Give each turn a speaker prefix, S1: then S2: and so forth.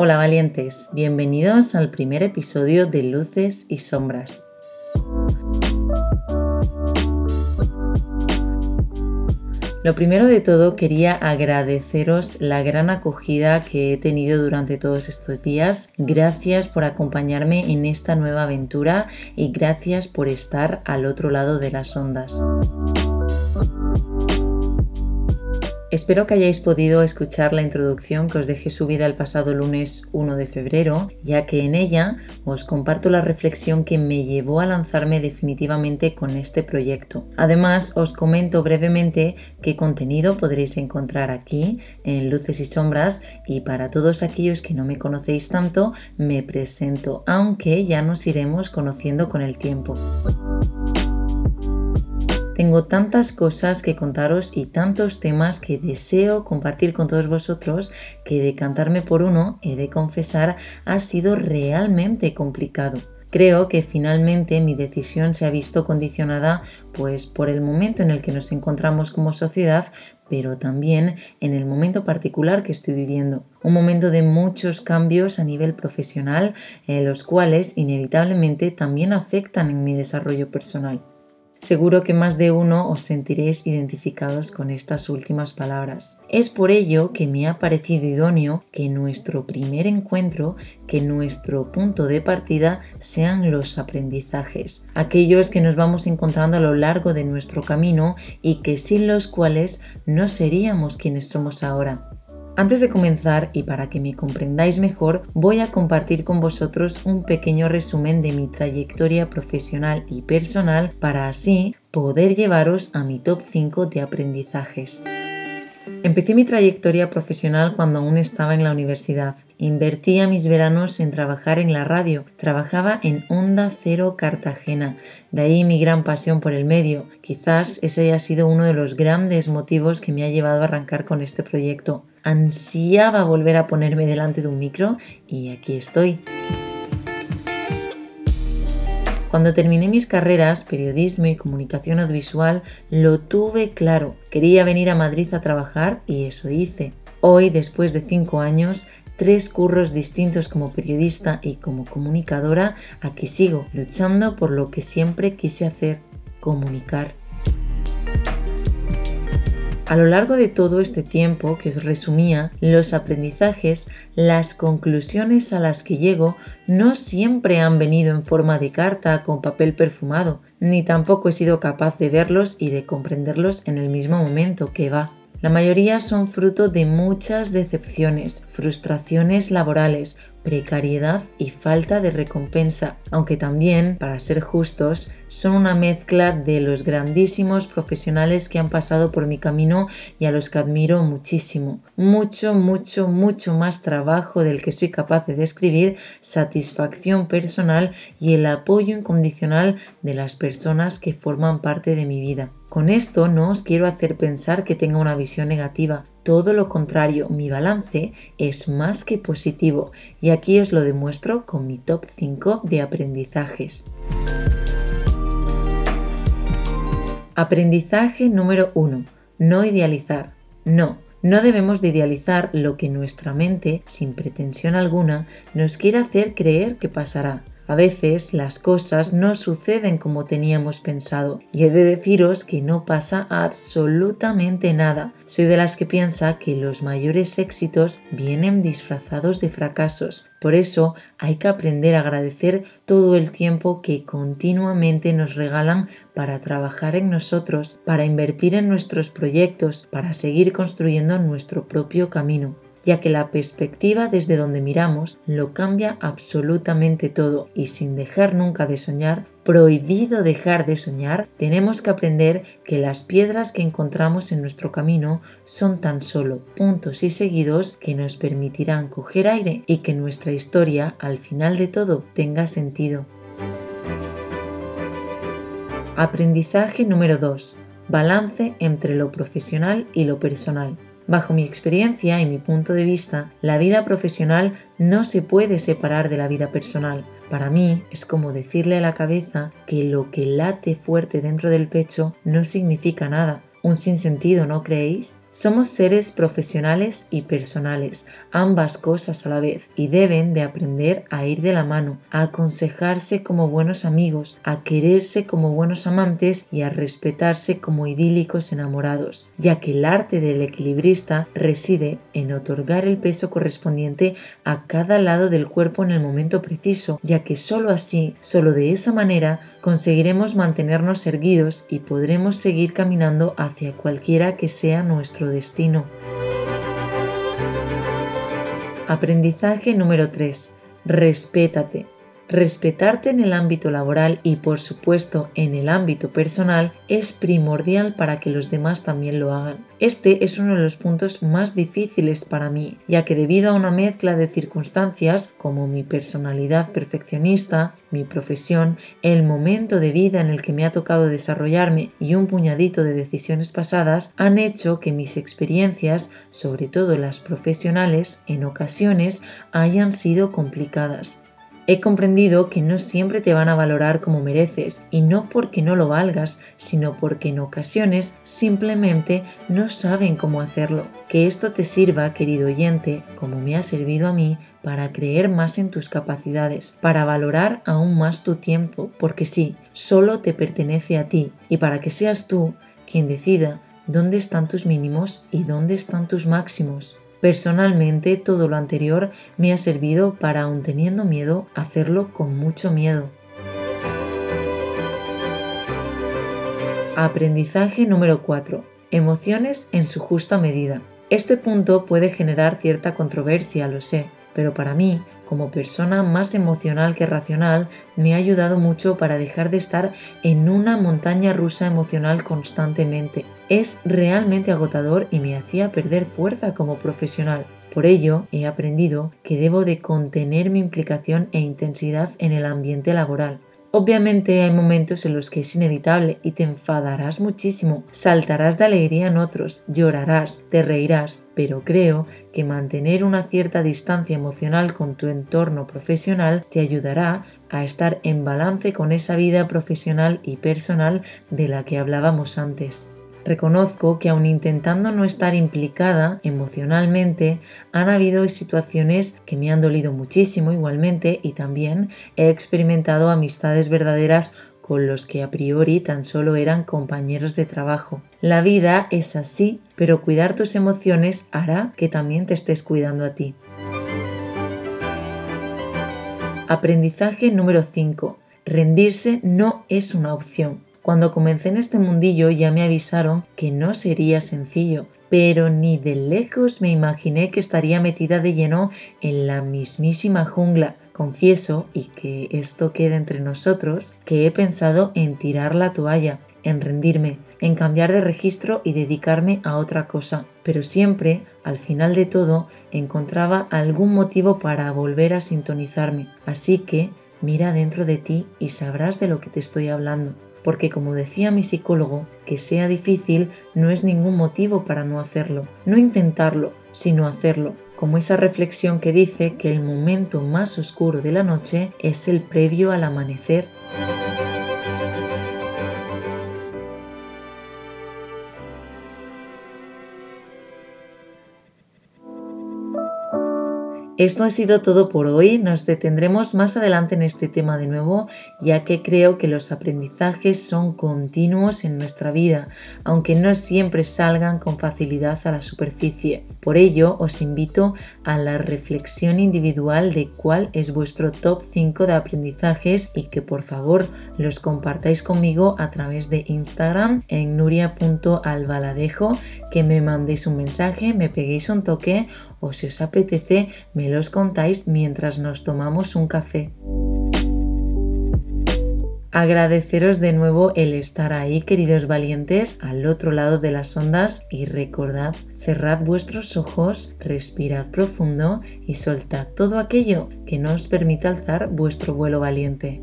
S1: Hola valientes, bienvenidos al primer episodio de Luces y Sombras. Lo primero de todo quería agradeceros la gran acogida que he tenido durante todos estos días. Gracias por acompañarme en esta nueva aventura y gracias por estar al otro lado de las ondas. Espero que hayáis podido escuchar la introducción que os dejé subida el pasado lunes 1 de febrero, ya que en ella os comparto la reflexión que me llevó a lanzarme definitivamente con este proyecto. Además, os comento brevemente qué contenido podréis encontrar aquí en Luces y Sombras y para todos aquellos que no me conocéis tanto, me presento, aunque ya nos iremos conociendo con el tiempo. Tengo tantas cosas que contaros y tantos temas que deseo compartir con todos vosotros que decantarme por uno, he de confesar, ha sido realmente complicado. Creo que finalmente mi decisión se ha visto condicionada pues por el momento en el que nos encontramos como sociedad, pero también en el momento particular que estoy viviendo. Un momento de muchos cambios a nivel profesional, eh, los cuales inevitablemente también afectan en mi desarrollo personal. Seguro que más de uno os sentiréis identificados con estas últimas palabras. Es por ello que me ha parecido idóneo que nuestro primer encuentro, que nuestro punto de partida sean los aprendizajes, aquellos que nos vamos encontrando a lo largo de nuestro camino y que sin los cuales no seríamos quienes somos ahora. Antes de comenzar y para que me comprendáis mejor, voy a compartir con vosotros un pequeño resumen de mi trayectoria profesional y personal para así poder llevaros a mi top 5 de aprendizajes. Empecé mi trayectoria profesional cuando aún estaba en la universidad. Invertía mis veranos en trabajar en la radio. Trabajaba en Onda Cero Cartagena. De ahí mi gran pasión por el medio. Quizás ese haya sido uno de los grandes motivos que me ha llevado a arrancar con este proyecto ansiaba volver a ponerme delante de un micro y aquí estoy. Cuando terminé mis carreras, periodismo y comunicación audiovisual, lo tuve claro. Quería venir a Madrid a trabajar y eso hice. Hoy, después de cinco años, tres curros distintos como periodista y como comunicadora, aquí sigo, luchando por lo que siempre quise hacer, comunicar. A lo largo de todo este tiempo que os resumía, los aprendizajes, las conclusiones a las que llego no siempre han venido en forma de carta con papel perfumado, ni tampoco he sido capaz de verlos y de comprenderlos en el mismo momento que va. La mayoría son fruto de muchas decepciones, frustraciones laborales, precariedad y falta de recompensa, aunque también, para ser justos, son una mezcla de los grandísimos profesionales que han pasado por mi camino y a los que admiro muchísimo. Mucho, mucho, mucho más trabajo del que soy capaz de describir, satisfacción personal y el apoyo incondicional de las personas que forman parte de mi vida. Con esto no os quiero hacer pensar que tenga una visión negativa, todo lo contrario, mi balance es más que positivo y aquí os lo demuestro con mi top 5 de aprendizajes. Aprendizaje número 1. No idealizar. No, no debemos de idealizar lo que nuestra mente, sin pretensión alguna, nos quiere hacer creer que pasará. A veces las cosas no suceden como teníamos pensado y he de deciros que no pasa absolutamente nada. Soy de las que piensa que los mayores éxitos vienen disfrazados de fracasos. Por eso hay que aprender a agradecer todo el tiempo que continuamente nos regalan para trabajar en nosotros, para invertir en nuestros proyectos, para seguir construyendo nuestro propio camino ya que la perspectiva desde donde miramos lo cambia absolutamente todo y sin dejar nunca de soñar, prohibido dejar de soñar, tenemos que aprender que las piedras que encontramos en nuestro camino son tan solo puntos y seguidos que nos permitirán coger aire y que nuestra historia al final de todo tenga sentido. Aprendizaje número 2. Balance entre lo profesional y lo personal. Bajo mi experiencia y mi punto de vista, la vida profesional no se puede separar de la vida personal. Para mí es como decirle a la cabeza que lo que late fuerte dentro del pecho no significa nada. Un sinsentido, ¿no creéis? Somos seres profesionales y personales, ambas cosas a la vez, y deben de aprender a ir de la mano, a aconsejarse como buenos amigos, a quererse como buenos amantes y a respetarse como idílicos enamorados, ya que el arte del equilibrista reside en otorgar el peso correspondiente a cada lado del cuerpo en el momento preciso, ya que sólo así, sólo de esa manera, conseguiremos mantenernos erguidos y podremos seguir caminando hacia cualquiera que sea nuestro destino. Aprendizaje número 3. Respétate. Respetarte en el ámbito laboral y por supuesto en el ámbito personal es primordial para que los demás también lo hagan. Este es uno de los puntos más difíciles para mí, ya que debido a una mezcla de circunstancias como mi personalidad perfeccionista, mi profesión, el momento de vida en el que me ha tocado desarrollarme y un puñadito de decisiones pasadas han hecho que mis experiencias, sobre todo las profesionales, en ocasiones hayan sido complicadas He comprendido que no siempre te van a valorar como mereces y no porque no lo valgas, sino porque en ocasiones simplemente no saben cómo hacerlo. Que esto te sirva, querido oyente, como me ha servido a mí, para creer más en tus capacidades, para valorar aún más tu tiempo, porque sí, solo te pertenece a ti y para que seas tú quien decida dónde están tus mínimos y dónde están tus máximos. Personalmente todo lo anterior me ha servido para, aun teniendo miedo, hacerlo con mucho miedo. Aprendizaje número 4. Emociones en su justa medida. Este punto puede generar cierta controversia, lo sé, pero para mí, como persona más emocional que racional, me ha ayudado mucho para dejar de estar en una montaña rusa emocional constantemente. Es realmente agotador y me hacía perder fuerza como profesional. Por ello, he aprendido que debo de contener mi implicación e intensidad en el ambiente laboral. Obviamente hay momentos en los que es inevitable y te enfadarás muchísimo, saltarás de alegría en otros, llorarás, te reirás, pero creo que mantener una cierta distancia emocional con tu entorno profesional te ayudará a estar en balance con esa vida profesional y personal de la que hablábamos antes. Reconozco que aun intentando no estar implicada emocionalmente, han habido situaciones que me han dolido muchísimo igualmente y también he experimentado amistades verdaderas con los que a priori tan solo eran compañeros de trabajo. La vida es así, pero cuidar tus emociones hará que también te estés cuidando a ti. Aprendizaje número 5. Rendirse no es una opción. Cuando comencé en este mundillo ya me avisaron que no sería sencillo, pero ni de lejos me imaginé que estaría metida de lleno en la mismísima jungla. Confieso, y que esto quede entre nosotros, que he pensado en tirar la toalla, en rendirme, en cambiar de registro y dedicarme a otra cosa, pero siempre, al final de todo, encontraba algún motivo para volver a sintonizarme. Así que mira dentro de ti y sabrás de lo que te estoy hablando porque como decía mi psicólogo, que sea difícil no es ningún motivo para no hacerlo, no intentarlo, sino hacerlo, como esa reflexión que dice que el momento más oscuro de la noche es el previo al amanecer. Esto ha sido todo por hoy, nos detendremos más adelante en este tema de nuevo, ya que creo que los aprendizajes son continuos en nuestra vida, aunque no siempre salgan con facilidad a la superficie. Por ello, os invito a la reflexión individual de cuál es vuestro top 5 de aprendizajes y que por favor los compartáis conmigo a través de Instagram en nuria.albaladejo, que me mandéis un mensaje, me peguéis un toque o si os apetece me los contáis mientras nos tomamos un café. Agradeceros de nuevo el estar ahí, queridos valientes, al otro lado de las ondas y recordad, cerrad vuestros ojos, respirad profundo y soltad todo aquello que no os permita alzar vuestro vuelo valiente.